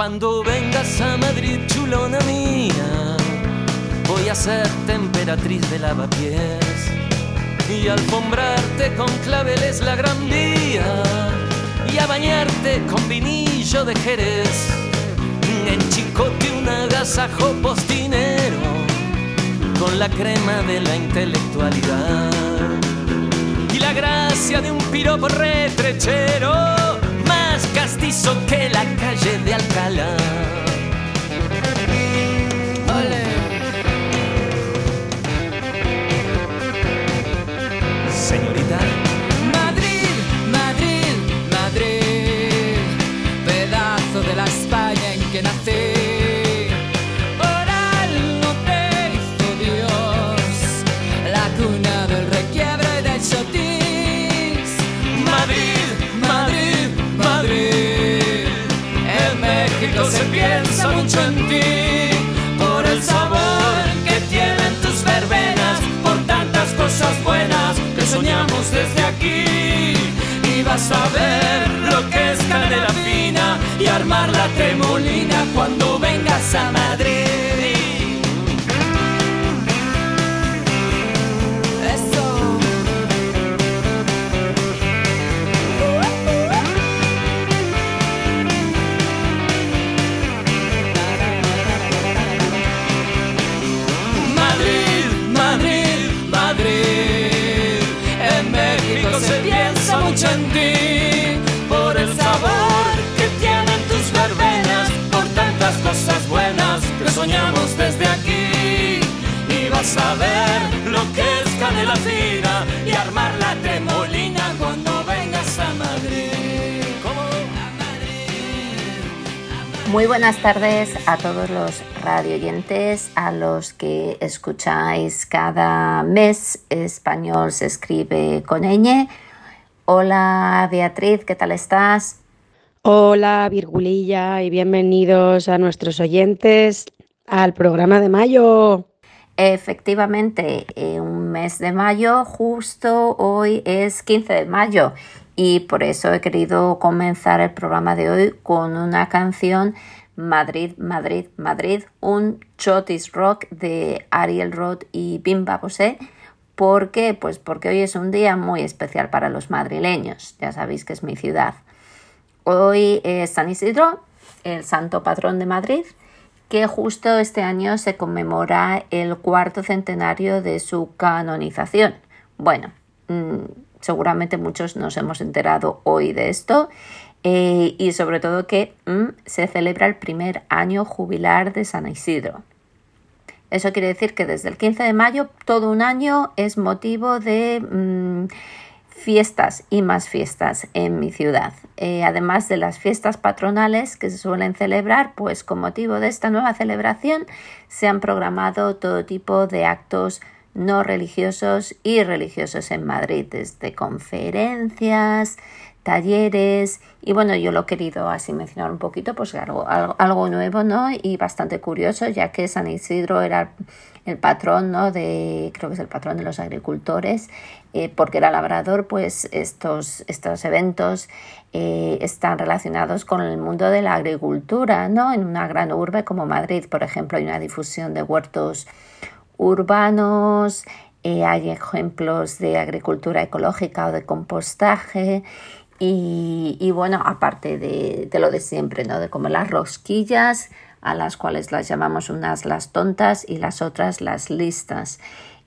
Cuando vengas a Madrid, chulona mía, voy a ser temperatriz de lavapiés. Y alfombrarte con claveles la gran vía y a bañarte con vinillo de Jerez. En chicote un agasajo postinero con la crema de la intelectualidad. Y la gracia de un piropo retrechero castizo que la calle de Alcalá. Se piensa mucho en ti, por el sabor que tienen tus verbenas, por tantas cosas buenas que soñamos desde aquí. Y vas a ver lo que es canela fina y armar la tremolina cuando vengas a Madrid. A ver lo que es canela fina y armar la tremolina cuando vengas a Madrid. ¿Cómo? A Madrid. Muy buenas tardes a todos los radioyentes, a los que escucháis cada mes español se escribe con ñ. Hola Beatriz, ¿qué tal estás? Hola Virgulilla y bienvenidos a nuestros oyentes al programa de mayo. Efectivamente, eh, un mes de mayo, justo hoy es 15 de mayo y por eso he querido comenzar el programa de hoy con una canción Madrid, Madrid, Madrid, un chotis rock de Ariel Roth y Bimba Bosé. ¿Por qué? Pues porque hoy es un día muy especial para los madrileños, ya sabéis que es mi ciudad. Hoy es San Isidro, el santo patrón de Madrid, que justo este año se conmemora el cuarto centenario de su canonización. Bueno, mm, seguramente muchos nos hemos enterado hoy de esto eh, y sobre todo que mm, se celebra el primer año jubilar de San Isidro. Eso quiere decir que desde el 15 de mayo todo un año es motivo de mm, fiestas y más fiestas en mi ciudad. Eh, además de las fiestas patronales que se suelen celebrar, pues con motivo de esta nueva celebración se han programado todo tipo de actos no religiosos y religiosos en Madrid, desde conferencias, talleres y bueno, yo lo he querido así mencionar un poquito, pues algo, algo, algo nuevo, ¿no? Y bastante curioso, ya que San Isidro era el patrón, ¿no? De, creo que es el patrón de los agricultores, eh, porque era labrador, pues estos, estos eventos eh, están relacionados con el mundo de la agricultura, ¿no? En una gran urbe como Madrid, por ejemplo, hay una difusión de huertos urbanos, eh, hay ejemplos de agricultura ecológica o de compostaje y, bueno, aparte de, de, lo de siempre, ¿no? De como las rosquillas, a las cuales las llamamos unas las tontas y las otras las listas.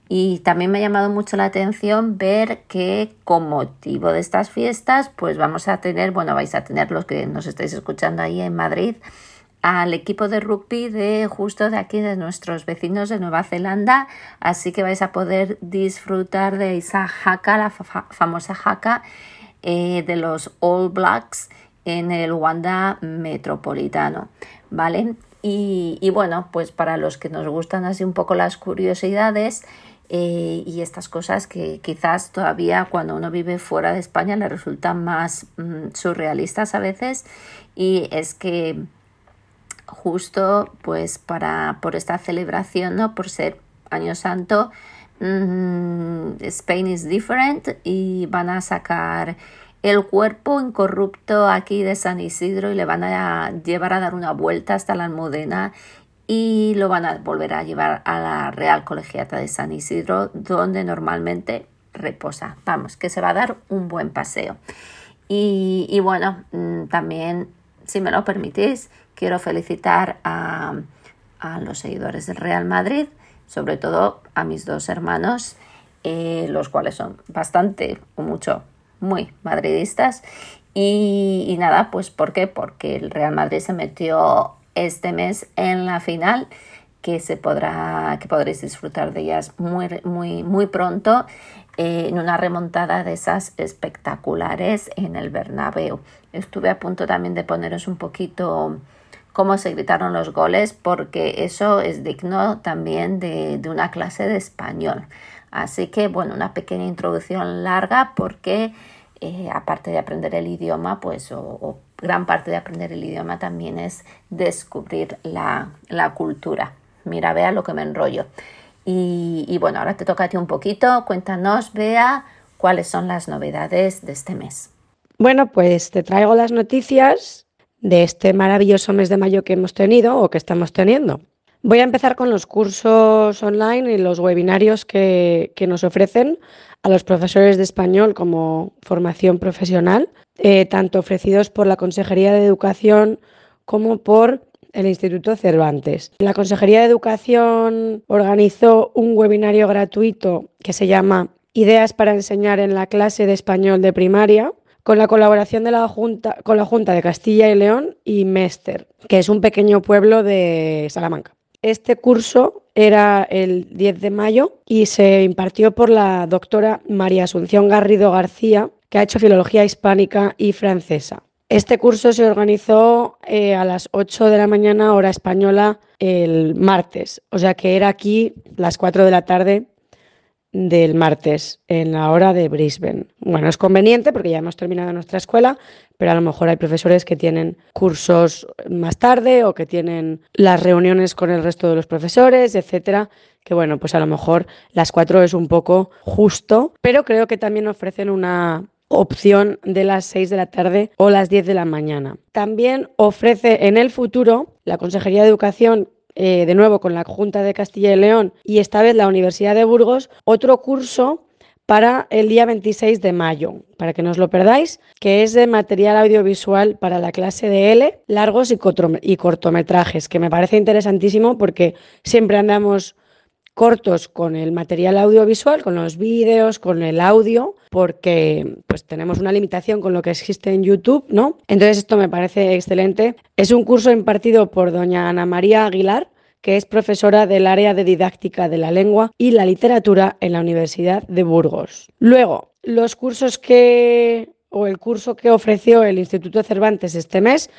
Y también me ha llamado mucho la atención ver que con motivo de estas fiestas, pues vamos a tener, bueno, vais a tener los que nos estáis escuchando ahí en Madrid, al equipo de rugby de justo de aquí, de nuestros vecinos de Nueva Zelanda. Así que vais a poder disfrutar de esa jaca, la famosa jaca eh, de los All Blacks en el Wanda Metropolitano. ¿Vale? Y, y, bueno, pues para los que nos gustan así un poco las curiosidades, eh, y estas cosas que quizás todavía cuando uno vive fuera de España le resultan más mm, surrealistas a veces y es que justo pues para por esta celebración no por ser año santo mm, Spain is different y van a sacar el cuerpo incorrupto aquí de San Isidro y le van a llevar a dar una vuelta hasta la Almudena y lo van a volver a llevar a la Real Colegiata de San Isidro, donde normalmente reposa. Vamos, que se va a dar un buen paseo. Y, bueno, mm, también, si me lo permitís, quiero felicitar a, los seguidores del Real Madrid, sobre todo a mis dos hermanos, eh, los cuales son bastante o mucho, muy madridistas. Y, nada, pues ¿por qué? Porque el Real Madrid se metió este mes en la final que se podrá que podréis disfrutar de ellas muy muy muy pronto eh, en una remontada de esas espectaculares en el Bernabéu. Estuve a punto también de poneros un poquito cómo se gritaron los goles porque eso es digno también de, una clase de español. Así que bueno, una pequeña introducción larga porque eh, aparte de aprender el idioma, pues o gran parte de aprender el idioma también es descubrir la, cultura. Mira, vea lo que me enrollo. Y, bueno, ahora te toca a ti un poquito. Cuéntanos, vea, cuáles son las novedades de este mes. Bueno, pues te traigo las noticias de este maravilloso mes de mayo que hemos tenido o que estamos teniendo. Voy a empezar con los cursos online y los webinarios que, nos ofrecen a los profesores de español como formación profesional eh, tanto ofrecidos por la Consejería de Educación como por el Instituto Cervantes. La Consejería de Educación organizó un webinario gratuito que se llama Ideas para enseñar en la clase de español de primaria con la colaboración de la Junta, con la Junta de Castilla y León y Mester, que es un pequeño pueblo de Salamanca. Este curso era el 10 de mayo y se impartió por la doctora María Asunción Garrido García, que ha hecho filología hispánica y francesa. Este curso se organizó eh, a las 8 de la mañana hora española el martes, o sea que era aquí las 4 de la tarde del martes en la hora de Brisbane. Bueno, es conveniente porque ya hemos terminado nuestra escuela, pero a lo mejor hay profesores que tienen cursos más tarde o que tienen las reuniones con el resto de los profesores, etcétera, que bueno, pues a lo mejor las 4 es un poco justo, pero creo que también ofrecen una opción de las 6 de la tarde o las 10 de la mañana. También ofrece en el futuro la Consejería de Educación eh, de nuevo con la Junta de Castilla y León y esta vez la Universidad de Burgos, otro curso para el día 26 de mayo, para que no os lo perdáis, que es de material audiovisual para la clase de L, largos y cortometrajes, que me parece interesantísimo porque siempre andamos cortos con el material audiovisual, con los vídeos, con el audio, porque pues tenemos una limitación con lo que existe en YouTube, ¿no? Entonces esto me parece excelente. Es un curso impartido por doña Ana María Aguilar, que es profesora del área de didáctica de la lengua y la literatura en la Universidad de Burgos. Luego, los cursos que o el curso que ofreció el Instituto Cervantes este mes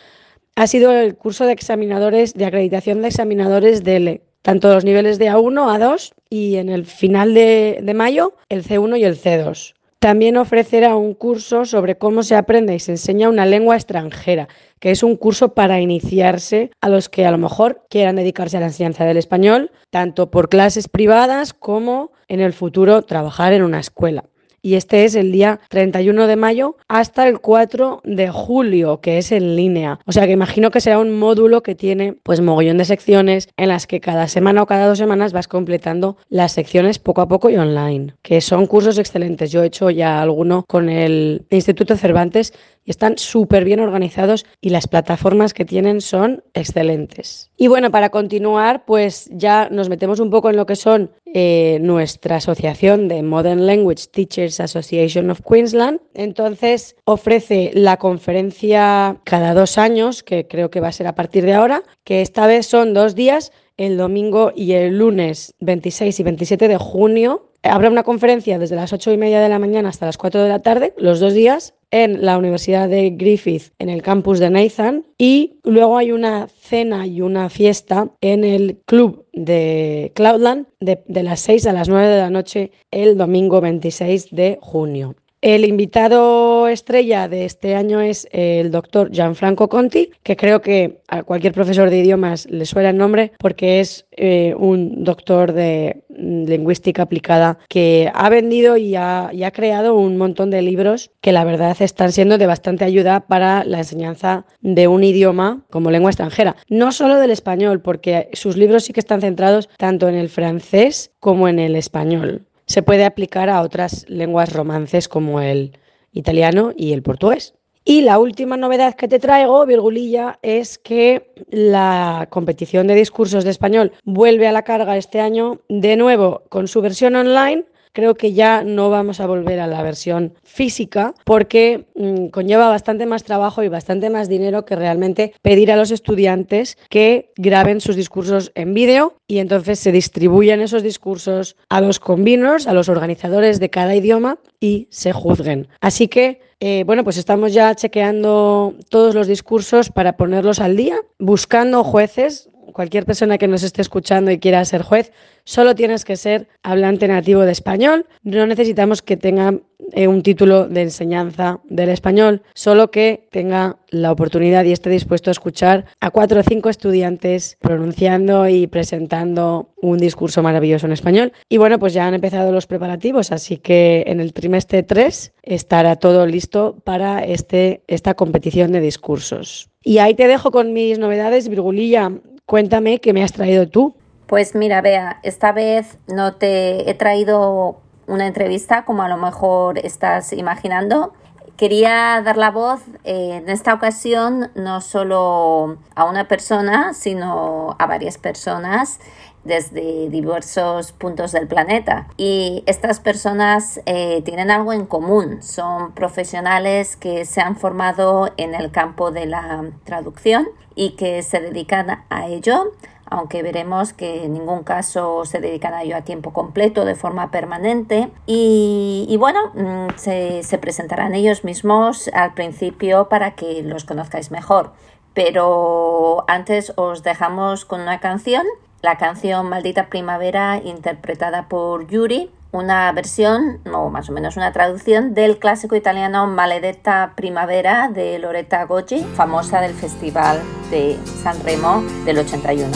ha sido el curso de examinadores de acreditación de examinadores de tanto los niveles de A1, A2 y en el final de, mayo el C1 y el C2. También ofrecerá un curso sobre cómo se aprende y se enseña una lengua extranjera, que es un curso para iniciarse a los que a lo mejor quieran dedicarse a la enseñanza del español, tanto por clases privadas como en el futuro trabajar en una escuela y este es el día 31 de mayo hasta el 4 de julio, que es en línea. O sea que imagino que será un módulo que tiene pues mogollón de secciones en las que cada semana o cada dos semanas vas completando las secciones poco a poco y online, que son cursos excelentes. Yo he hecho ya alguno con el Instituto Cervantes y están súper bien organizados y las plataformas que tienen son excelentes. Y bueno, para continuar, pues ya nos metemos un poco en lo que son eh, nuestra asociación de Modern Language Teachers Association of Queensland. Entonces ofrece la conferencia cada dos años, que creo que va a ser a partir de ahora, que esta vez son dos días el domingo y el lunes 26 y 27 de junio. Habrá una conferencia desde las 8 y media de la mañana hasta las 4 de la tarde, los dos días, en la Universidad de Griffith, en el campus de Nathan. Y luego hay una cena y una fiesta en el club de Cloudland de, de las 6 a las 9 de la noche el domingo 26 de junio. El invitado estrella de este año es el doctor Gianfranco Conti, que creo que a cualquier profesor de idiomas le suena el nombre porque es eh, un doctor de lingüística aplicada que ha vendido y ha, y ha, creado un montón de libros que la verdad están siendo de bastante ayuda para la enseñanza de un idioma como lengua extranjera. No solo del español, porque sus libros sí que están centrados tanto en el francés como en el español se puede aplicar a otras lenguas romances como el italiano y el portugués. Y la última novedad que te traigo, virgulilla, es que la competición de discursos de español vuelve a la carga este año de nuevo con su versión online creo que ya no vamos a volver a la versión física porque mmm, conlleva bastante más trabajo y bastante más dinero que realmente pedir a los estudiantes que graben sus discursos en vídeo y entonces se distribuyen esos discursos a los conveners, a los organizadores de cada idioma y se juzguen. Así que eh, bueno, pues estamos ya chequeando todos los discursos para ponerlos al día, buscando jueces, cualquier persona que nos esté escuchando y quiera ser juez, solo tienes que ser hablante nativo de español. No necesitamos que tenga eh, un título de enseñanza del español, solo que tenga la oportunidad y esté dispuesto a escuchar a cuatro o cinco estudiantes pronunciando y presentando un discurso maravilloso en español. Y bueno, pues ya han empezado los preparativos, así que en el trimestre 3 estará todo listo para este, esta competición de discursos. Y ahí te dejo con mis novedades, Virgulilla. Cuéntame qué me has traído tú. Pues mira, Bea, esta vez no te he traído una entrevista como a lo mejor estás imaginando. Quería dar la voz eh, en esta ocasión no solo a una persona, sino a varias personas desde diversos puntos del planeta. Y estas personas eh, tienen algo en común. Son profesionales que se han formado en el campo de la traducción y que se dedican a ello aunque veremos que en ningún caso se dedican a ello a tiempo completo de forma permanente. Y, bueno, mm, se, se presentarán ellos mismos al principio para que los conozcáis mejor. Pero antes os dejamos con una canción la canción Maldita Primavera interpretada por Yuri, una versión, o más o menos una traducción, del clásico italiano Maledetta Primavera de Loretta Goggi, famosa del Festival de San Remo del 81.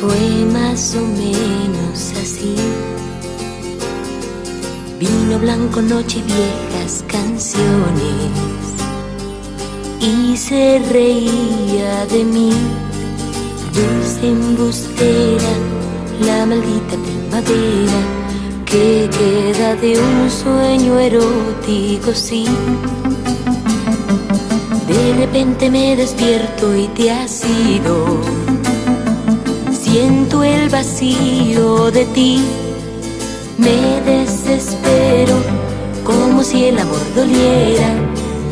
Fue más o menos así. Vino blanco, noche viejas canciones. Y se reía de mí dulce embustera, la maldita primavera que queda de un sueño erótico, sí. De repente me despierto y te has ido. Siento el vacío de ti, me desespero como si el amor doliera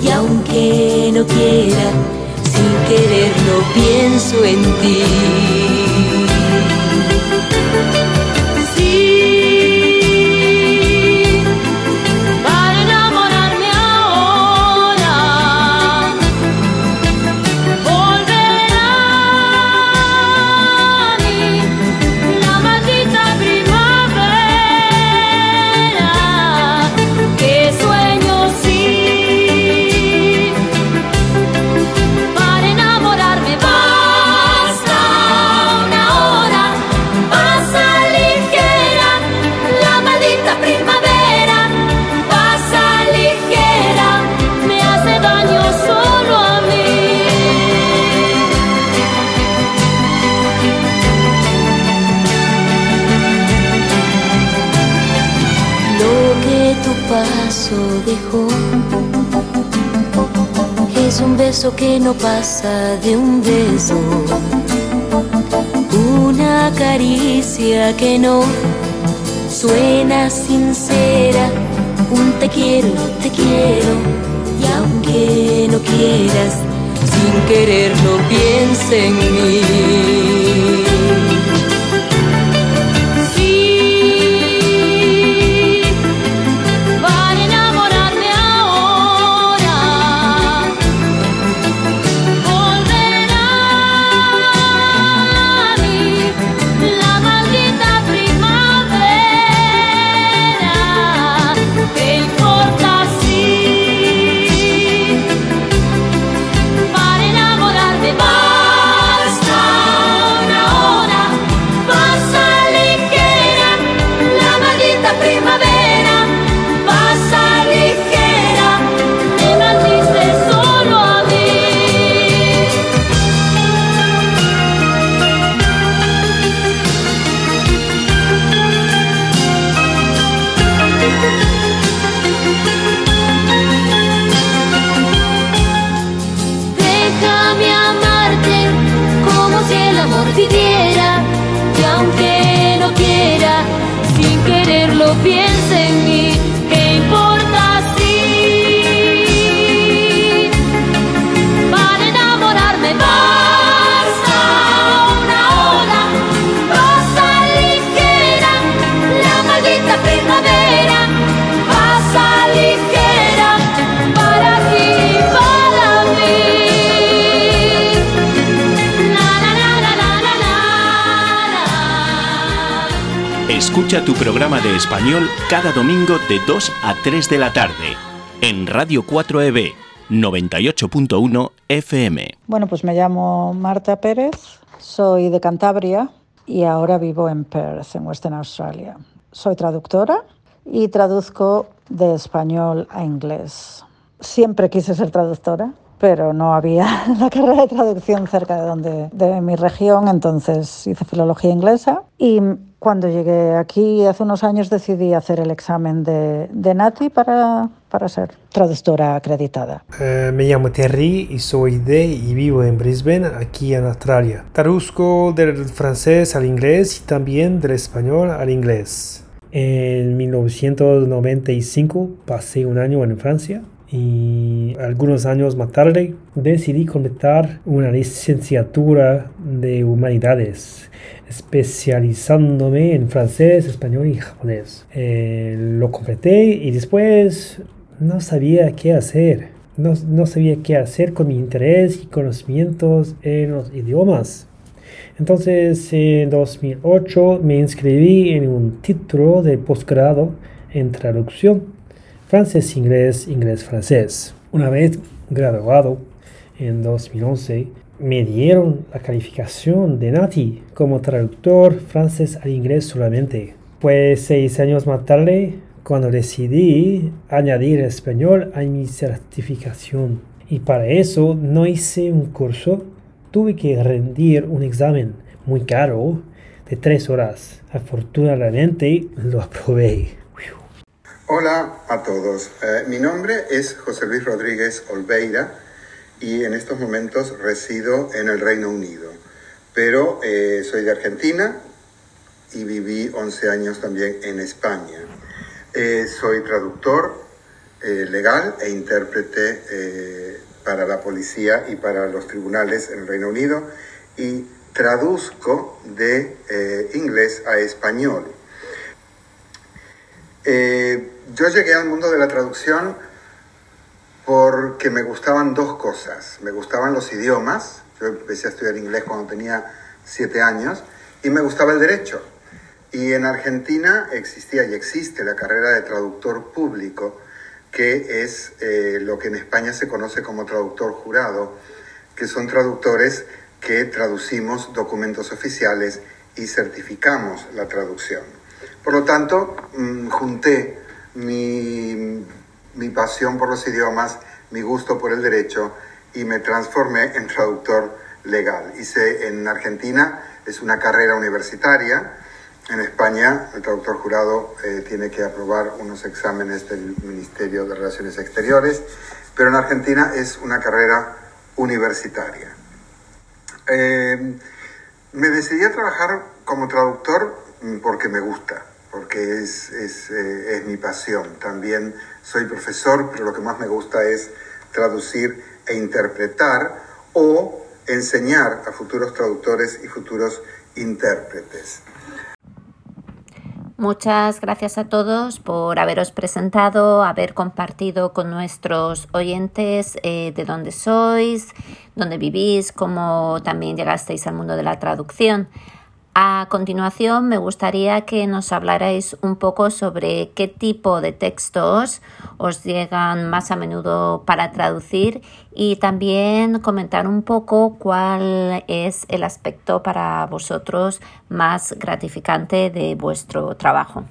y aunque no quiera sin quererlo pienso en ti. beso dejó. Es un beso que no pasa de un beso. Una caricia que no suena sincera. Un te quiero, te quiero. Y aunque no quieras, sin querer no pienses en mí. Escucha tu programa de español cada domingo de 2 a 3 de la tarde en Radio 4EB 98.1 FM. Bueno, pues me llamo Marta Pérez, soy de Cantabria y ahora vivo en Perth, en Western Australia. Soy traductora y traduzco de español a inglés. Siempre quise ser traductora, pero no había la carrera de traducción cerca de donde de mi región, entonces hice filología inglesa y cuando llegué aquí hace unos años decidí hacer el examen de, de NATI para, para ser traductora acreditada. Eh, me llamo Terry y soy de y vivo en Brisbane, aquí en Australia. Traduzco del francés al inglés y también del español al inglés. En 1995 pasé un año en Francia y algunos años más tarde decidí completar una licenciatura de humanidades especializándome en francés, español y japonés. Eh, lo completé y después no sabía qué hacer. No, no, sabía qué hacer con mi interés y conocimientos en los idiomas. Entonces, en 2008 me inscribí en un título de posgrado en traducción francés-inglés, inglés-francés. Una vez graduado en 2011, me dieron la calificación de Nati como traductor francés al inglés solamente. Pues seis años más tarde, cuando decidí añadir español a mi certificación. Y para eso no hice un curso, tuve que rendir un examen muy caro de tres horas. Afortunadamente lo aprobé. Hola a todos, eh, mi nombre es José Luis Rodríguez Olveira y en estos momentos resido en el Reino Unido. Pero eh, soy de Argentina y viví 11 años también en España. Eh, soy traductor legal e intérprete para la policía y para los tribunales en el Reino Unido y traduzco de inglés a español. Yo llegué al mundo de la traducción porque me gustaban dos cosas. Me gustaban los idiomas, yo empecé a estudiar inglés cuando tenía siete años, y me gustaba el derecho. Y en Argentina existía y existe la carrera de traductor público, que es eh, lo que en España se conoce como traductor jurado, que son traductores que traducimos documentos oficiales y certificamos la traducción. Por lo tanto, mm, junté mi mi pasión por los idiomas, mi gusto por el derecho y me transformé en traductor legal. Hice en Argentina, es una carrera universitaria. En España, el traductor jurado eh, tiene que aprobar unos exámenes del Ministerio de Relaciones Exteriores pero en Argentina es una carrera universitaria. Eh, me decidí a trabajar como traductor porque me gusta, porque es, eh, es mi pasión. También soy profesor, pero lo que más me gusta es traducir e interpretar o enseñar a futuros traductores y futuros intérpretes. Muchas gracias a todos por haberos presentado, haber compartido con nuestros oyentes eh, de dónde sois, dónde vivís, cómo también llegasteis al mundo de la traducción. A continuación, me gustaría que nos hablarais un poco sobre qué tipo de textos os llegan más a menudo para traducir y también comentar un poco cuál es el aspecto para vosotros más gratificante de vuestro trabajo.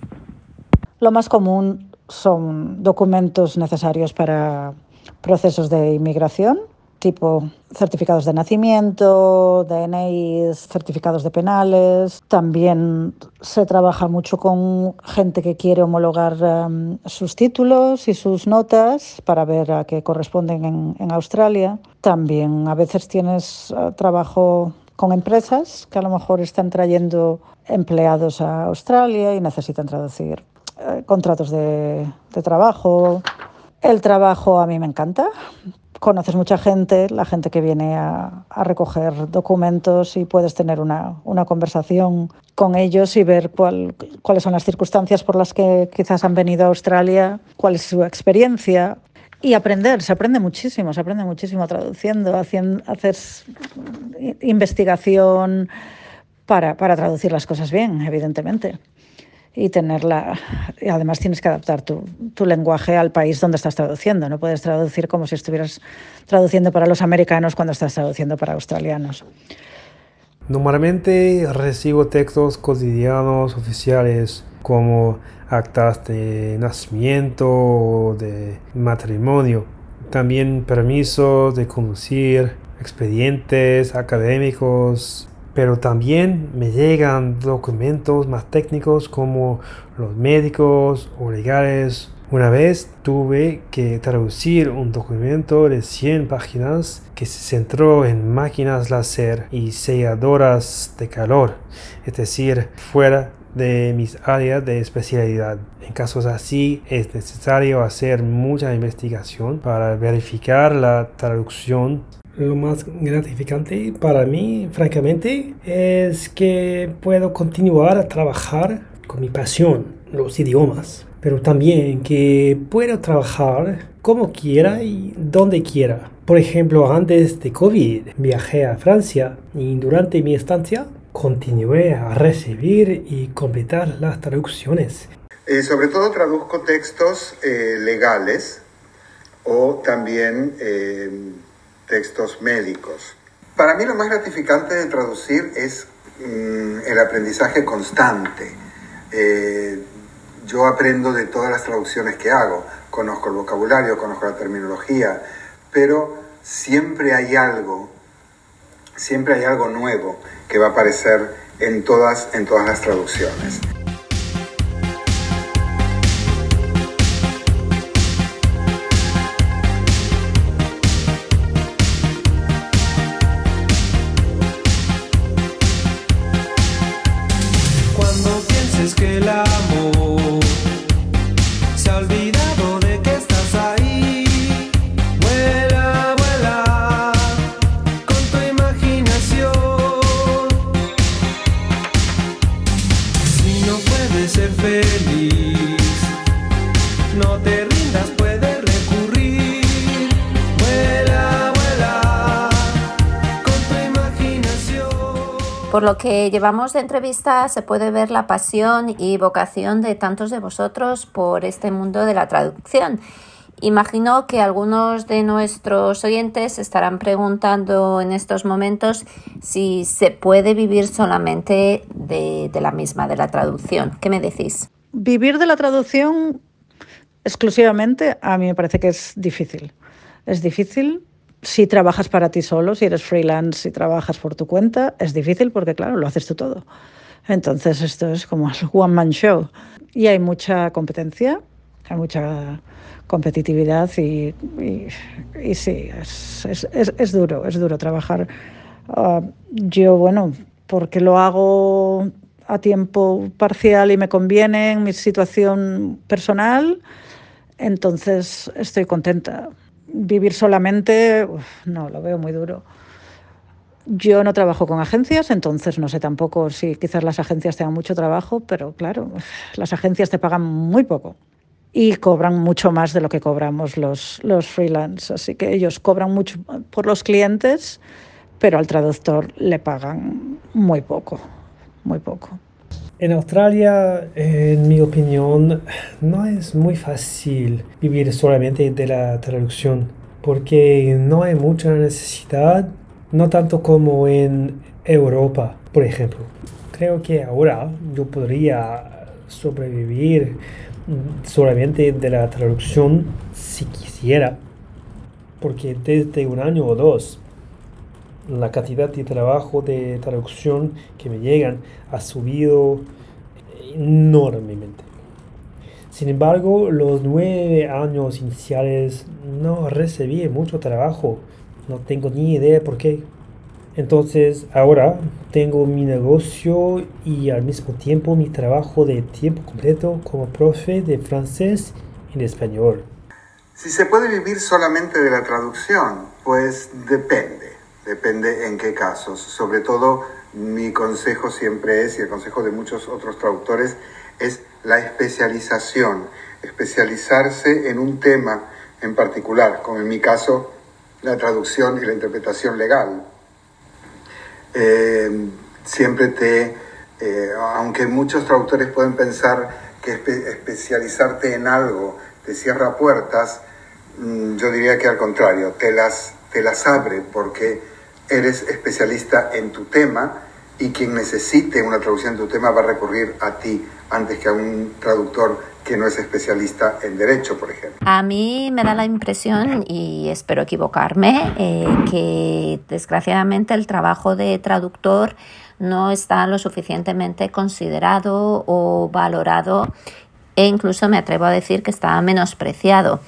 Lo más común son documentos necesarios para procesos de inmigración tipo certificados de nacimiento, DNIs, certificados de penales. También se trabaja mucho con gente que quiere homologar um, sus títulos y sus notas para ver a qué corresponden en, Australia. También a veces tienes uh, trabajo con empresas que a lo mejor están trayendo empleados a Australia y necesitan traducir uh, contratos de trabajo. El trabajo a mí me encanta conoces mucha gente, la gente que viene a, a recoger documentos y puedes tener una, una conversación con ellos y ver cuál, cuáles son las circunstancias por las que quizás han venido a Australia, cuál es su experiencia. Y aprender, se aprende muchísimo, se aprende muchísimo traduciendo, haciendo, haces investigación para, para traducir las cosas bien, evidentemente y tenerla. Además tienes que adaptar tu, tu, lenguaje al país donde estás traduciendo. No puedes traducir como si estuvieras traduciendo para los americanos cuando estás traduciendo para australianos. Normalmente recibo textos cotidianos oficiales como actas de nacimiento o de matrimonio. También permisos de conducir, expedientes académicos, pero también me llegan documentos más técnicos como los médicos o legales. Una vez tuve que traducir un documento de 100 páginas que se centró en máquinas láser y selladoras de calor, es decir, fuera de mis áreas de especialidad. En casos así es necesario hacer mucha investigación para verificar la traducción lo más gratificante para mí, francamente, es que puedo continuar a trabajar con mi pasión, los idiomas, pero también que puedo trabajar como quiera y donde quiera. Por ejemplo, antes de COVID viajé a Francia y durante mi estancia continué a recibir y completar las traducciones. Eh, sobre todo traduzco textos eh, legales o también eh, textos médicos. Para mí lo más gratificante de traducir es mm, el aprendizaje constante. Eh, yo aprendo de todas las traducciones que hago, conozco el vocabulario, conozco la terminología, pero siempre hay algo, siempre hay algo nuevo que va a aparecer en todas, en todas las traducciones. de la Por lo que llevamos de entrevista se puede ver la pasión y vocación de tantos de vosotros por este mundo de la traducción. Imagino que algunos de nuestros oyentes estarán preguntando en estos momentos si se puede vivir solamente de, de, la misma, de la traducción. ¿Qué me decís? Vivir de la traducción exclusivamente a mí me parece que es difícil. Es difícil si trabajas para ti solo, si eres freelance, si trabajas por tu cuenta, es difícil porque, claro, lo haces tú todo. Entonces, esto es como el one-man show. Y hay mucha competencia hay mucha competitividad y, y, sí, es, es, es, duro, es duro trabajar. Ah, yo, bueno, porque lo hago a tiempo parcial y me conviene en mi situación personal, entonces estoy contenta. Vivir solamente, no, lo veo muy duro. Yo no trabajo con agencias, entonces no sé tampoco si quizás las agencias tengan mucho trabajo, pero claro, las agencias te pagan muy poco y cobran mucho más de lo que cobramos los, los freelance. Así que ellos cobran mucho por los clientes, pero al traductor le pagan muy poco, muy poco. En Australia, en mi opinión, no es muy fácil vivir solamente de la traducción, porque no hay mucha necesidad, no tanto como en Europa, por ejemplo. Creo que ahora yo podría sobrevivir solamente de la traducción si quisiera, porque desde un año o dos la cantidad de trabajo de traducción que me llegan ha subido enormemente. Sin embargo, los nueve años iniciales no recibí mucho trabajo. No tengo ni idea por qué. Entonces ahora tengo mi negocio y al mismo tiempo mi trabajo de tiempo completo como profe de francés y de español. Si se puede vivir solamente de la traducción, pues depende, depende en qué casos. Sobre todo mi consejo siempre es, y el consejo de muchos otros traductores, es la especialización, especializarse en un tema en particular, como en mi caso la traducción y la interpretación legal eh, siempre te, eh, aunque muchos traductores pueden pensar que especializarte en algo te cierra puertas, mm, yo diría que al contrario, te las, te las abre porque eres especialista en tu tema y quien necesite una traducción de tu tema va a recurrir a ti antes que a un traductor que no es especialista en derecho, por ejemplo. A mí me da la impresión, y espero equivocarme, eh, que desgraciadamente el trabajo de traductor no está lo suficientemente considerado o valorado e incluso me atrevo a decir que está menospreciado.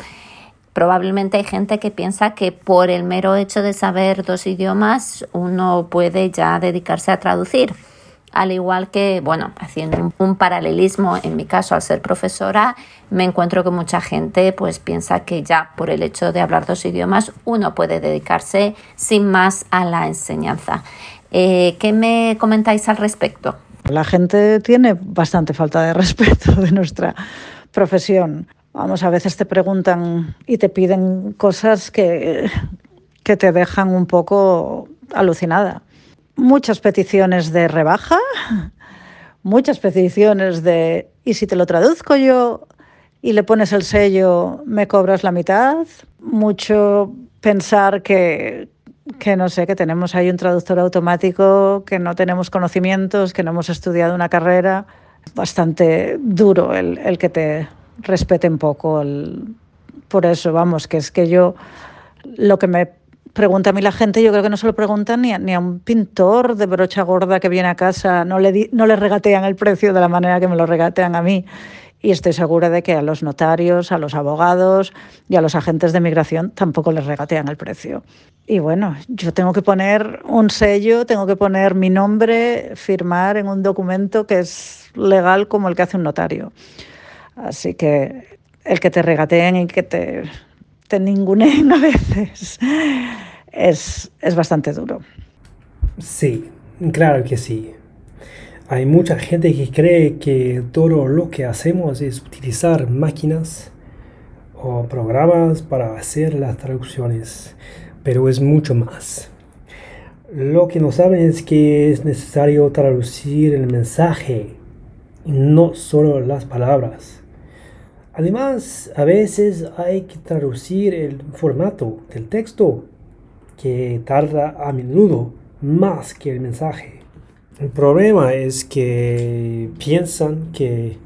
Probablemente hay gente que piensa que por el mero hecho de saber dos idiomas uno puede ya dedicarse a traducir al igual que, bueno, haciendo un, paralelismo, en mi caso, al ser profesora, me encuentro que mucha gente pues piensa que ya por el hecho de hablar dos idiomas uno puede dedicarse sin más a la enseñanza. Eh, ¿Qué me comentáis al respecto? La gente tiene bastante falta de respeto de nuestra profesión. Vamos, a veces te preguntan y te piden cosas que, que te dejan un poco alucinada muchas peticiones de rebaja, muchas peticiones de, ¿y si te lo traduzco yo y le pones el sello, me cobras la mitad? Mucho pensar que, que no sé, que tenemos ahí un traductor automático, que no tenemos conocimientos, que no hemos estudiado una carrera. Bastante duro el, el que te respeten poco. El, por eso, vamos, que es que yo lo que me pregunta a mí la gente, yo creo que no se lo preguntan ni a, ni a un pintor de brocha gorda que viene a casa, no le, no le regatean el precio de la manera que me lo regatean a mí. Y estoy segura de que a los notarios, a los abogados y a los agentes de migración tampoco les regatean el precio. Y bueno, yo tengo que poner un sello, tengo que poner mi nombre, firmar en un documento que es legal como el que hace un notario. Así que el que te regateen y que te te a veces es, es bastante duro. Sí, claro que sí. Hay mucha gente que cree que todo lo que hacemos es utilizar máquinas o programas para hacer las traducciones, pero es mucho más. Lo que no saben es que es necesario traducir el mensaje, no solo las palabras. Además, a veces hay que traducir el formato del texto, que tarda a menudo más que el mensaje. El problema es que piensan que,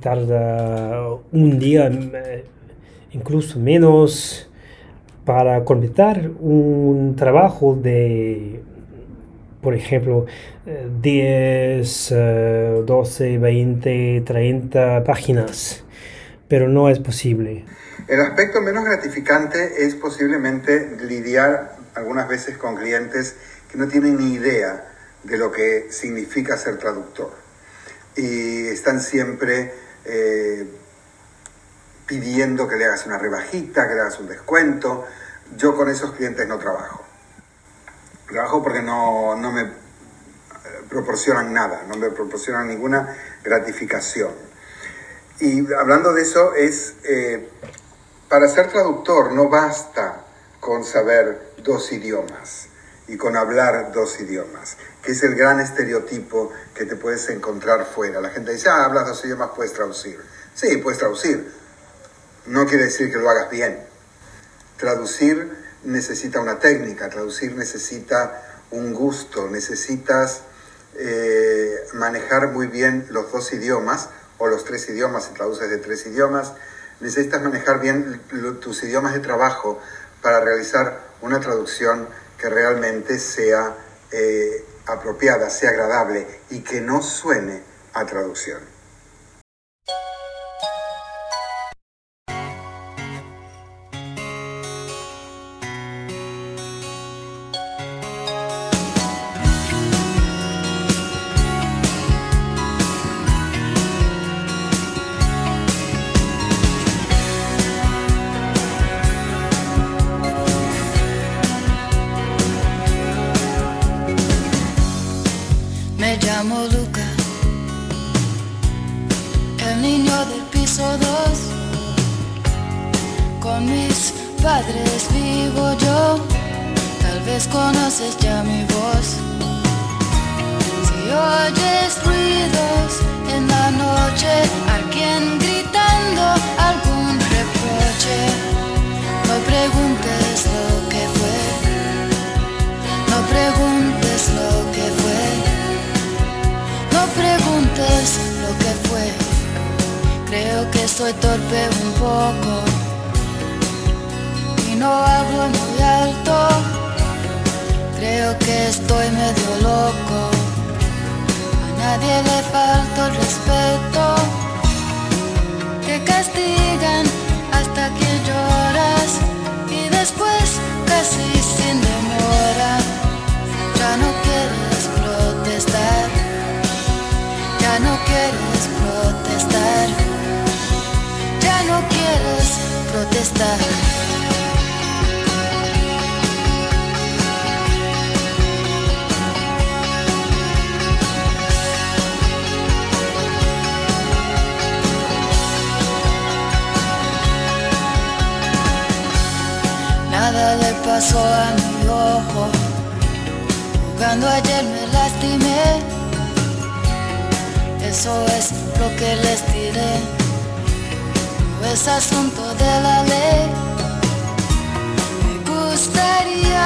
tarda un día, eh, incluso menos, para completar un trabajo de, por ejemplo, 10, 12, 20, 30 páginas pero no es posible. El aspecto menos gratificante es posiblemente lidiar algunas veces con clientes que no tienen ni idea de lo que significa ser traductor. Y están siempre eh, pidiendo que le hagas una rebajita, que le hagas un descuento. Yo con esos clientes no trabajo. Trabajo porque no, no me proporcionan nada, no me proporcionan ninguna gratificación. Y hablando de eso, es eh, para ser traductor no basta con saber dos idiomas y con hablar dos idiomas, que es el gran estereotipo que te puedes encontrar fuera. La gente dice, ah, hablas dos idiomas, puedes traducir. Sí, puedes traducir. No quiere decir que lo hagas bien. Traducir necesita una técnica, traducir necesita un gusto, necesitas eh, manejar muy bien los dos idiomas o los tres idiomas, si traduces de tres idiomas, necesitas manejar bien tus idiomas de trabajo para realizar una traducción que realmente sea eh, apropiada, sea agradable y que no suene a traducción. Pasó a mi ojo, jugando ayer me lastimé. Eso es lo que les diré, no es asunto de la ley gustaría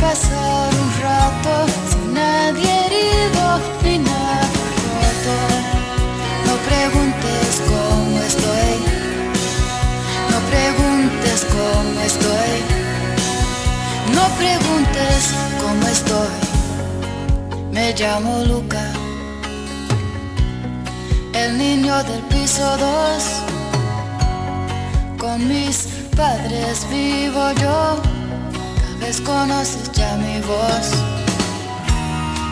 pasar un rato sin nadie herido ni nada roto. No preguntes cómo estoy, no preguntes cómo estoy, no preguntes cómo estoy. Me llamo Luca, el niño del piso 2, con mis padres vivo yo desconoces ya mi voz.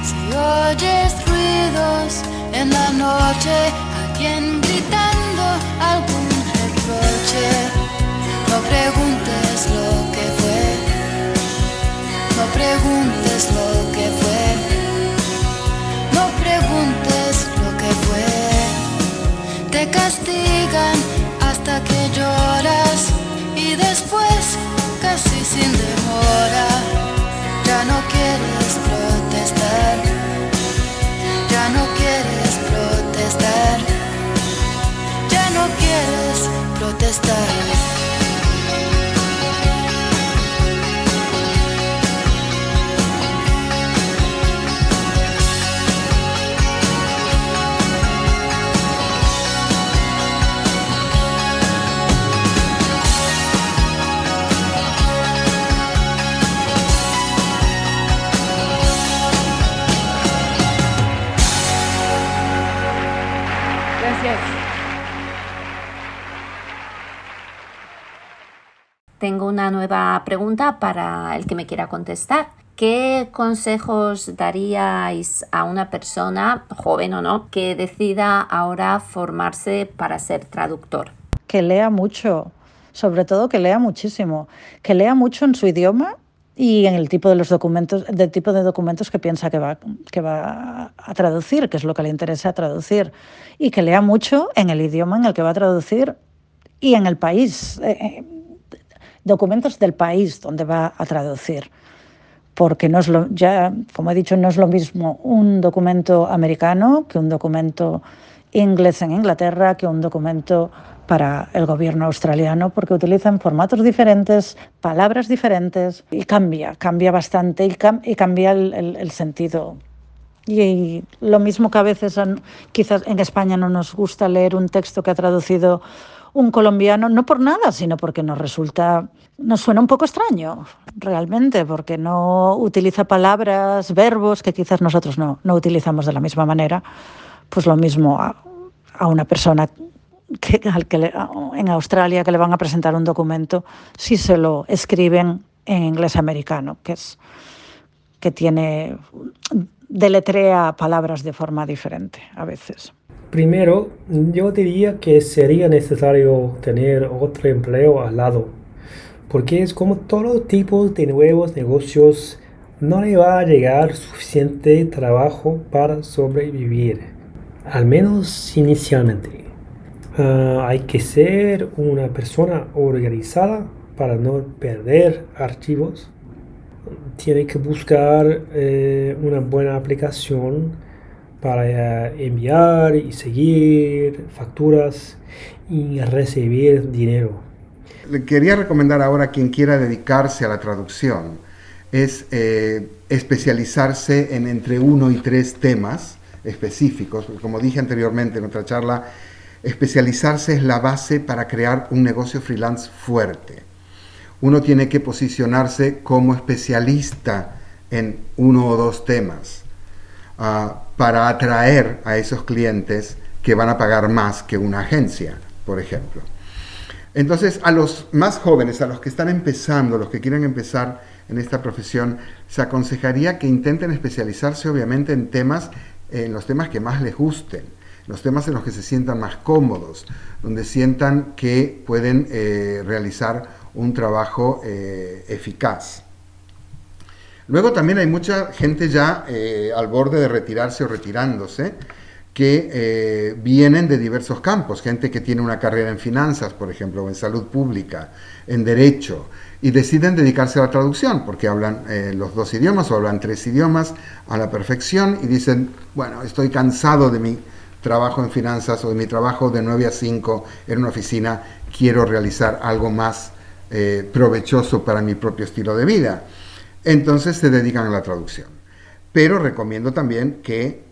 Si oyes ruidos en la noche, alguien gritando algún reproche, no preguntes lo que no preguntes lo que fue, no preguntes lo que fue. Te castigan hasta que lloras y después casi sin demora. Ya no quieres protestar, ya no quieres protestar, ya no quieres protestar. Tengo una nueva pregunta para el que me quiera contestar. ¿Qué consejos daríais a una persona, joven o no, que decida ahora formarse para ser traductor? Que lea mucho, sobre todo que lea muchísimo, que lea mucho en su idioma y en el tipo de los documentos, del tipo de documentos que piensa que va, que va a traducir, que es lo que le interesa traducir, y que lea mucho en el idioma en el que va a traducir y en el país, eh, eh, documentos del país donde va a traducir porque no es lo, ya, como he dicho, no es lo mismo un documento americano que un documento inglés en Inglaterra, que un documento para el gobierno australiano, porque utilizan formatos diferentes, palabras diferentes, y cambia, cambia bastante y, y cambia el, el, el sentido. Y, y, lo mismo que a veces quizás en España no nos gusta leer un texto que ha traducido un colombiano, no por nada, sino porque nos resulta, nos suena un poco extraño, realmente, porque no utiliza palabras, verbos que quizás nosotros no, no utilizamos de la misma manera. Pues lo mismo a, una persona que, en Australia que le van a presentar un documento, si se lo escriben en inglés americano, que es que tiene deletrea palabras de forma diferente a veces. Primero, yo diría que sería necesario tener otro empleo al lado, porque es como todo tipo de nuevos negocios, no le va a llegar suficiente trabajo para sobrevivir, al menos inicialmente. Uh, hay que ser una persona organizada para no perder archivos. Tiene que buscar eh, una buena aplicación para enviar y seguir facturas y recibir dinero. Le quería recomendar ahora a quien quiera dedicarse a la traducción es eh, especializarse en entre uno y tres temas específicos. Como dije anteriormente en otra charla, especializarse es la base para crear un negocio freelance fuerte. Uno tiene que posicionarse como especialista en uno o dos temas. Uh, para atraer a esos clientes que van a pagar más que una agencia, por ejemplo. Entonces, a los más jóvenes, a los que están empezando, los que quieren empezar en esta profesión, se aconsejaría que intenten especializarse obviamente en temas, en los temas que más les gusten, los temas en los que se sientan más cómodos, donde sientan que pueden eh, realizar un trabajo eh, eficaz. Luego también hay mucha gente ya eh, al borde de retirarse o retirándose que eh, vienen de diversos campos, gente que tiene una carrera en finanzas, por ejemplo, o en salud pública, en derecho, y deciden dedicarse a la traducción, porque hablan eh, los dos idiomas o hablan tres idiomas a la perfección y dicen, bueno, estoy cansado de mi trabajo en finanzas o de mi trabajo de 9 a 5 en una oficina, quiero realizar algo más provechoso para mi propio estilo de vida entonces se dedican a la traducción. Pero recomiendo también que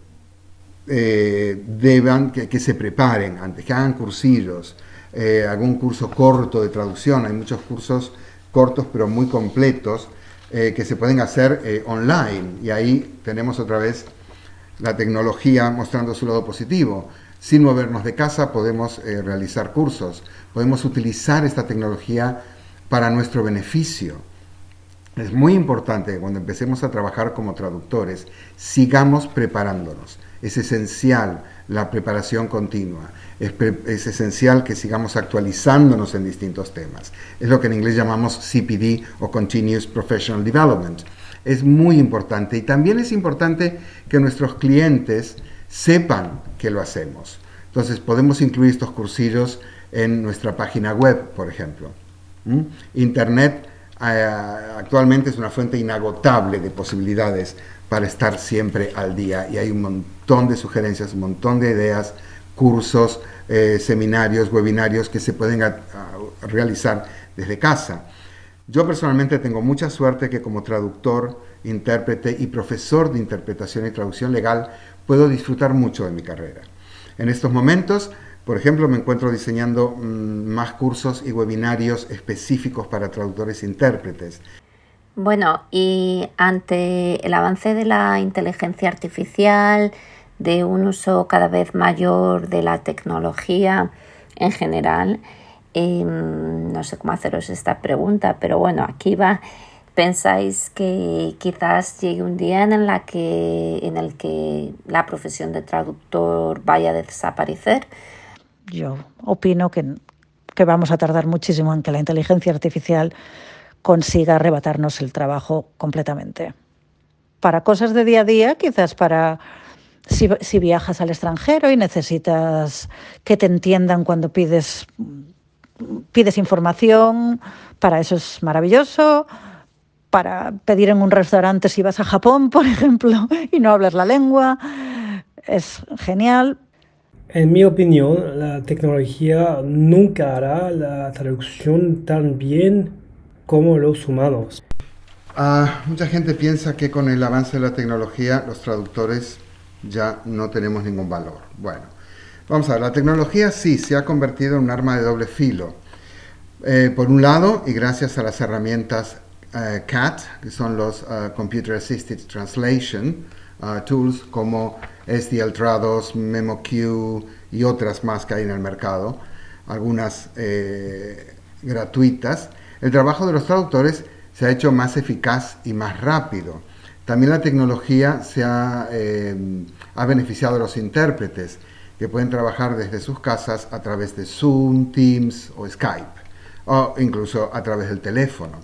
eh, deban, que, se preparen antes, que hagan cursillos, eh, algún curso corto de traducción. Hay muchos cursos cortos pero muy completos eh, que se pueden hacer online y ahí tenemos otra vez la tecnología mostrando su lado positivo. Sin movernos de casa podemos realizar cursos, podemos utilizar esta tecnología para nuestro beneficio. Es muy importante que cuando empecemos a trabajar como traductores sigamos preparándonos. Es esencial la preparación continua. Es, es, esencial que sigamos actualizándonos en distintos temas. Es lo que en inglés llamamos CPD o Continuous Professional Development. Es muy importante y también es importante que nuestros clientes sepan que lo hacemos. Entonces podemos incluir estos cursillos en nuestra página web, por ejemplo. ¿Mm? Internet actualmente es una fuente inagotable de posibilidades para estar siempre al día y hay un montón de sugerencias, un montón de ideas, cursos, eh, seminarios, webinarios que se pueden realizar desde casa. Yo personalmente tengo mucha suerte que como traductor, intérprete y profesor de interpretación y traducción legal puedo disfrutar mucho de mi carrera. En estos momentos por ejemplo, me encuentro diseñando mmm, más cursos y webinarios específicos para traductores e intérpretes. Bueno, y ante el avance de la inteligencia artificial, de un uso cada vez mayor de la tecnología en general, Em, no sé cómo haceros esta pregunta, pero bueno, aquí va. ¿Pensáis que quizás llegue un día en, la que, en el que la profesión de traductor vaya a desaparecer? Yo opino que, que vamos a tardar muchísimo en que la inteligencia artificial consiga arrebatarnos el trabajo completamente. Para cosas de día a día, quizás para si, si, viajas al extranjero y necesitas que te entiendan cuando pides, pides información, para eso es maravilloso. Para pedir en un restaurante si vas a Japón, por ejemplo, y no hablas la lengua, es genial. En mi opinión, la tecnología nunca hará la traducción tan bien como los humanos. Uh, mucha gente piensa que con el avance de la tecnología los traductores ya no tenemos ningún valor. Bueno, vamos a ver, la tecnología sí se ha convertido en un arma de doble filo. Eh, por un lado, y gracias a las herramientas uh, CAT, que son los uh, Computer Assisted Translation Tools, como SDL Trados, MemoQ y otras más que hay en el mercado, algunas eh, gratuitas, el trabajo de los traductores se ha hecho más eficaz y más rápido. También la tecnología se ha, eh, ha, beneficiado a los intérpretes, que pueden trabajar desde sus casas a través de Zoom, Teams o Skype, o incluso a través del teléfono.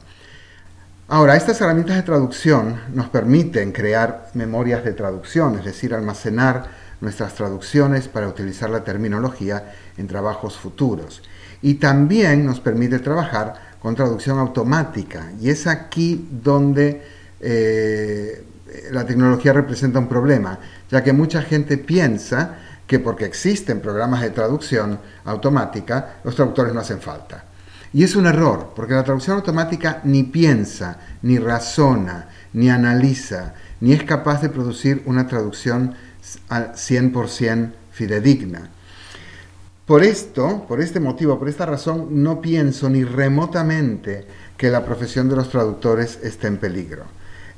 Ahora, estas herramientas de traducción nos permiten crear memorias de traducción, es decir, almacenar nuestras traducciones para utilizar la terminología en trabajos futuros. Y también nos permite trabajar con traducción automática. Y es aquí donde eh, la tecnología representa un problema, ya que mucha gente piensa que porque existen programas de traducción automática, los traductores no hacen falta. Y es un error, porque la traducción automática ni piensa, ni razona, ni analiza, ni es capaz de producir una traducción al 100% fidedigna. Por esto, por este motivo, por esta razón, no pienso ni remotamente que la profesión de los traductores esté en peligro.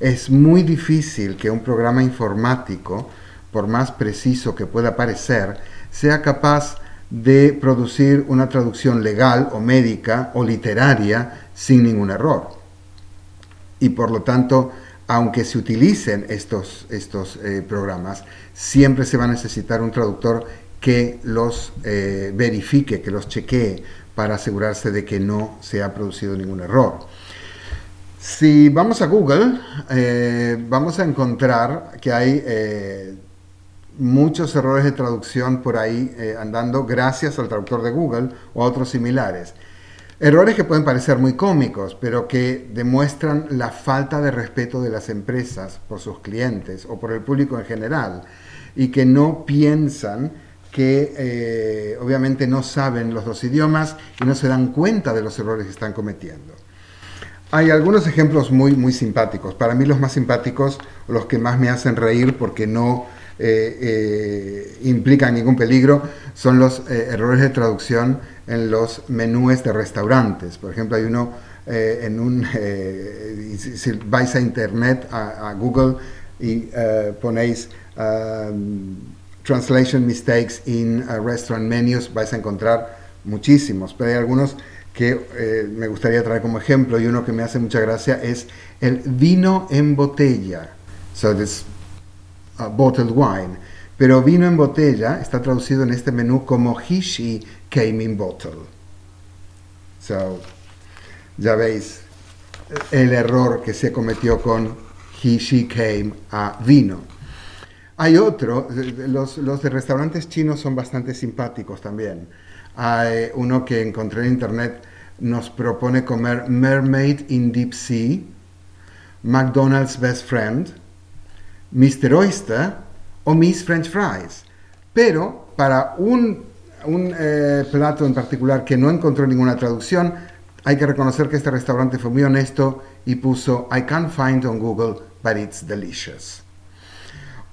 Es muy difícil que un programa informático, por más preciso que pueda parecer, sea capaz de producir una traducción legal o médica o literaria sin ningún error. Y por lo tanto, aunque se utilicen estos, estos eh, programas, siempre se va a necesitar un traductor que los eh, verifique, que los chequee para asegurarse de que no se ha producido ningún error. Si vamos a Google, eh, vamos a encontrar que hay muchos errores de traducción por ahí eh, andando gracias al traductor de Google o a otros similares. Errores que pueden parecer muy cómicos, pero que demuestran la falta de respeto de las empresas por sus clientes o por el público en general y que no piensan que eh, obviamente no saben los dos idiomas y no se dan cuenta de los errores que están cometiendo. Hay algunos ejemplos muy, muy simpáticos. Para mí los más simpáticos, los que más me hacen reír porque no eh, eh, implican ningún peligro son los eh, errores de traducción en los menús de restaurantes. Por ejemplo, hay uno en un, si vais a internet, a, Google y ponéis um, translation mistakes in restaurant menus, vais a encontrar muchísimos, pero hay algunos que me gustaría traer como ejemplo y uno que me hace mucha gracia es el vino en botella. So this bottled wine. Pero vino en botella está traducido en este menú como he, she came in bottle. So, ya veis el error que se cometió con he, she came a vino. Hay otro, los, los de restaurantes chinos son bastante simpáticos también. Hay uno que encontré en internet, nos propone comer Mermaid in Deep Sea, McDonald's Best Friend, Mr. Oyster o Miss French Fries. Pero para un, eh, plato en particular que no encontró ninguna traducción, hay que reconocer que este restaurante fue muy honesto y puso I can't find on Google, but it's delicious.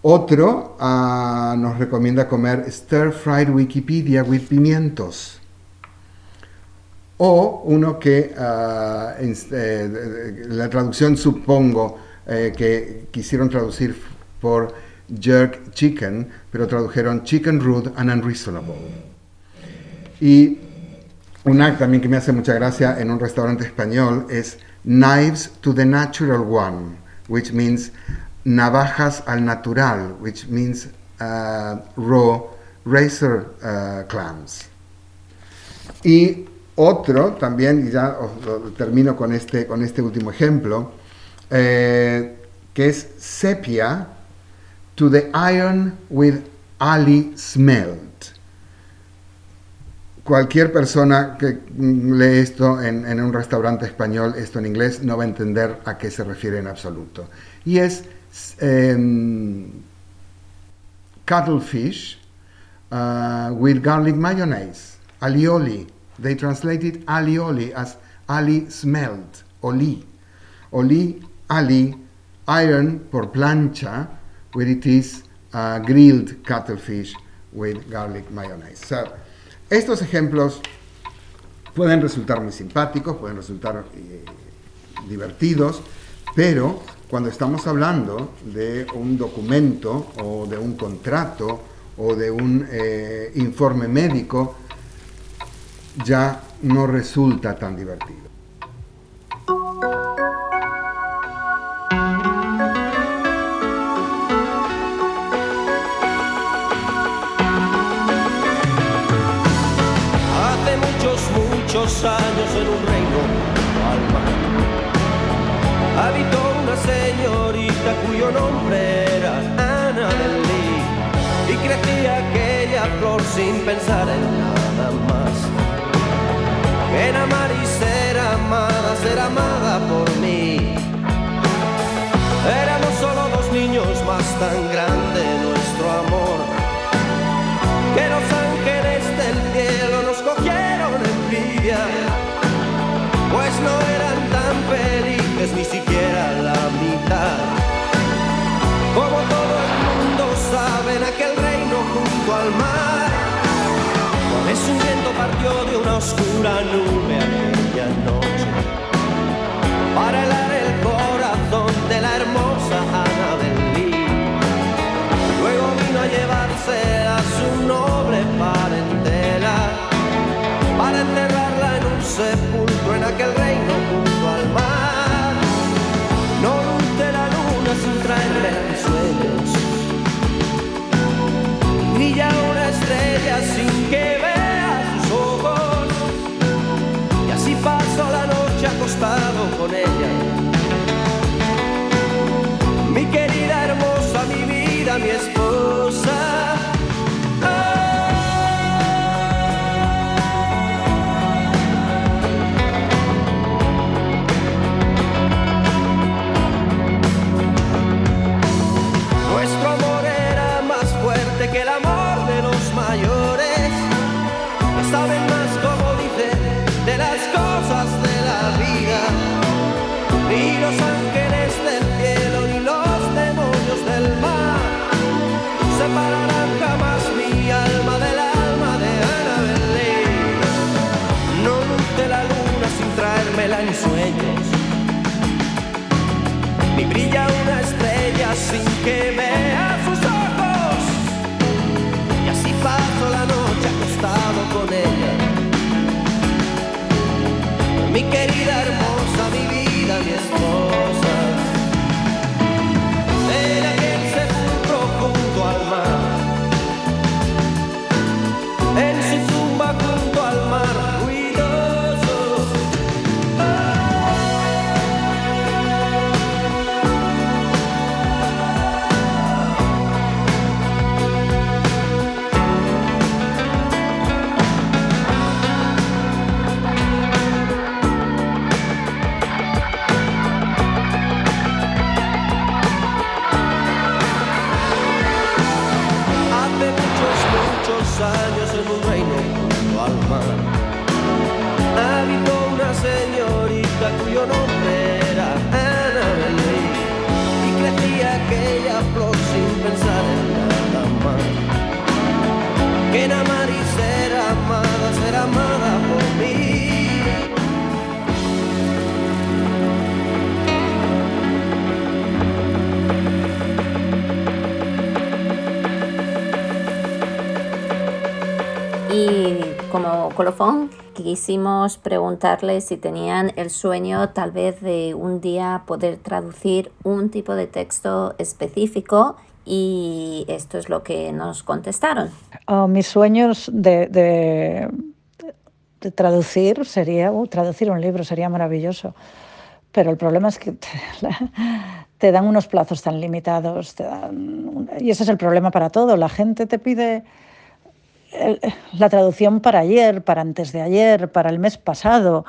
Otro ah, nos recomienda comer stir fried Wikipedia with pimientos. O uno que ah, eh, la traducción supongo eh, que quisieron traducir por jerk chicken, pero tradujeron chicken rude and unreasonable. Y una también que me hace mucha gracia en un restaurante español es Knives to the Natural One, which means navajas al natural, which means uh, raw razor uh, clams. Y otro también, y ya os, termino con este, con este último ejemplo, eh, que es sepia to the iron with ali smelt. Cualquier persona que lee esto en, en, un restaurante español, esto en inglés, no va a entender a qué se refiere en absoluto. Y es um, cuttlefish uh, with garlic mayonnaise, alioli. They translated alioli as ali smelt, oli. Oli, ali, iron por plancha, where it is uh, grilled cuttlefish with garlic mayonnaise. So, estos ejemplos pueden resultar muy simpáticos, pueden resultar eh, divertidos, pero cuando estamos hablando de un documento o de un contrato o de un eh, informe médico, ya no resulta tan divertido. Muchos años en un reino al mar habitó una señorita cuyo nombre era Ana Lee y crecía aquella flor sin pensar en nada más. En amar y ser amada, ser amada por mí. Éramos solo dos niños más tan grande junto al mar, es un viento partió de una oscura nube aquella noche. Para el ni brilla una estrella sin que vea colofón, quisimos preguntarles si tenían el sueño tal vez de un día poder traducir un tipo de texto específico y esto es lo que nos contestaron. Oh, mis sueños de, traducir sería, uh, traducir un libro sería maravilloso, pero el problema es que te, dan unos plazos tan limitados y ese es el problema para todo. La gente te pide la traducción para ayer, para antes de ayer, para el mes pasado.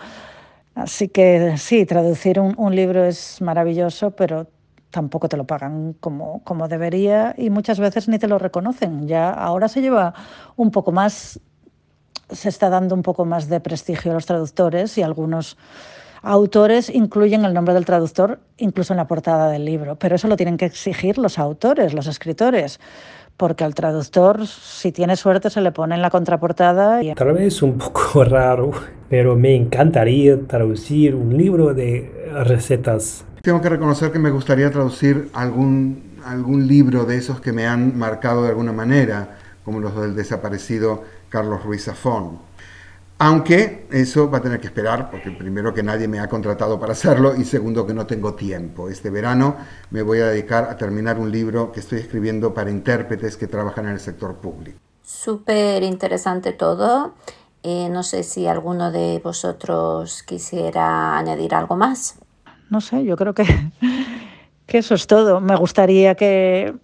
Así que sí, traducir un, libro es maravilloso, pero tampoco te lo pagan como, como debería y muchas veces ni te lo reconocen. Ya ahora se lleva un poco más, se está dando un poco más de prestigio a los traductores y algunos autores incluyen el nombre del traductor incluso en la portada del libro, pero eso lo tienen que exigir los autores, los escritores, porque al traductor, si tiene suerte, se le pone en la contraportada. Y... Tal vez un poco raro, pero me encantaría traducir un libro de recetas tengo que reconocer que me gustaría traducir algún, algún libro de esos que me han marcado de alguna manera, como los del desaparecido Carlos Ruiz Zafón. Aunque eso va a tener que esperar, porque primero que nadie me ha contratado para hacerlo y segundo que no tengo tiempo. Este verano me voy a dedicar a terminar un libro que estoy escribiendo para intérpretes que trabajan en el sector público. Súper interesante todo. Eh, no sé si alguno de vosotros quisiera añadir algo más no sé, yo creo que, que eso es todo. Me gustaría que,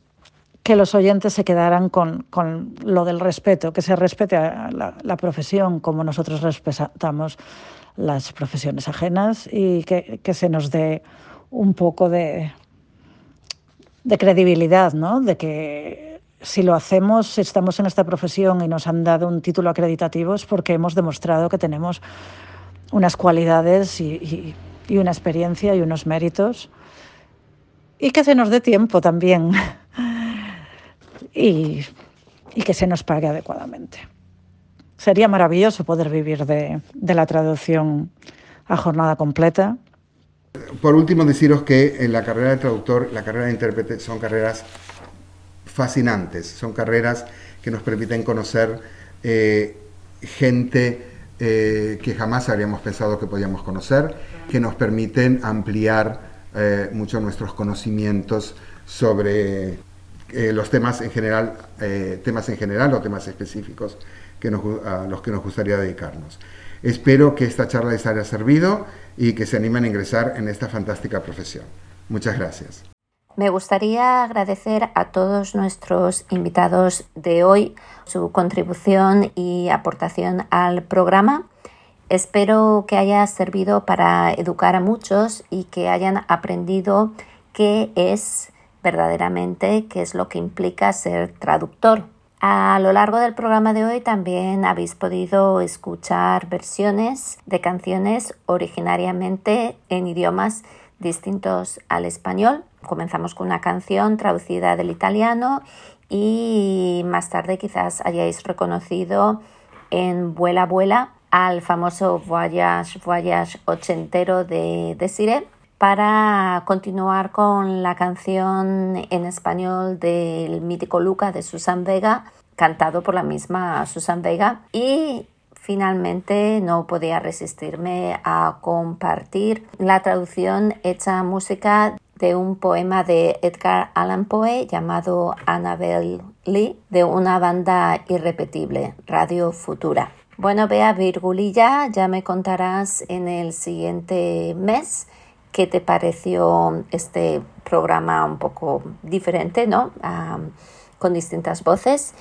que los oyentes se quedaran con, con, lo del respeto, que se respete a la, profesión como nosotros respetamos las profesiones ajenas y que, que se nos dé un poco de, de credibilidad, ¿no? De que si lo hacemos, si estamos en esta profesión y nos han dado un título acreditativo es porque hemos demostrado que tenemos unas cualidades y, y y una experiencia y unos méritos y que se nos dé tiempo también y, y, que se nos pague adecuadamente. Sería maravilloso poder vivir de, de, la traducción a jornada completa. Por último, deciros que en la carrera de traductor, la carrera de intérprete son carreras fascinantes, son carreras que nos permiten conocer eh, gente eh, que jamás habríamos pensado que podíamos conocer, que nos permiten ampliar eh, mucho nuestros conocimientos sobre eh, los temas en general, eh, temas en general o temas específicos que nos, a los que nos gustaría dedicarnos. Espero que esta charla les haya servido y que se animen a ingresar en esta fantástica profesión. Muchas gracias. Me gustaría agradecer a todos nuestros invitados de hoy su contribución y aportación al programa. Espero que haya servido para educar a muchos y que hayan aprendido qué es verdaderamente, qué es lo que implica ser traductor. A lo largo del programa de hoy también habéis podido escuchar versiones de canciones originariamente en idiomas distintos al español. Comenzamos con una canción traducida del italiano y más tarde quizás hayáis reconocido en Vuela Vuela al famoso Voyage Voyage ochentero de Desiree para continuar con la canción en español del mítico Luca de Susan Vega, cantado por la misma Susan Vega. Y finalmente no podía resistirme a compartir la traducción hecha música de un poema de Edgar Allan Poe llamado Annabel Lee de una banda irrepetible, Radio Futura. Bueno, vea Virgulilla, ya me contarás en el siguiente mes qué te pareció este programa un poco diferente, ¿no? Con distintas voces.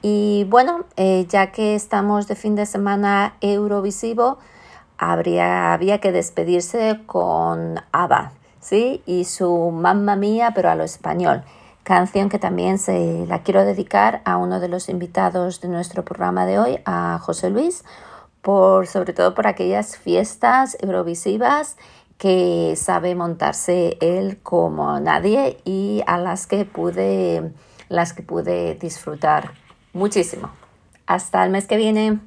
Y bueno, eh, ya que estamos de fin de semana Eurovisivo, habría, había que despedirse con ABBA, ¿sí? Y su Mamma Mía, pero a lo español canción que también se la quiero dedicar a uno de los invitados de nuestro programa de hoy, a José Luis, por sobre todo por aquellas fiestas eurovisivas que sabe montarse él como nadie y a las que pude las que pude disfrutar muchísimo. Hasta el mes que viene.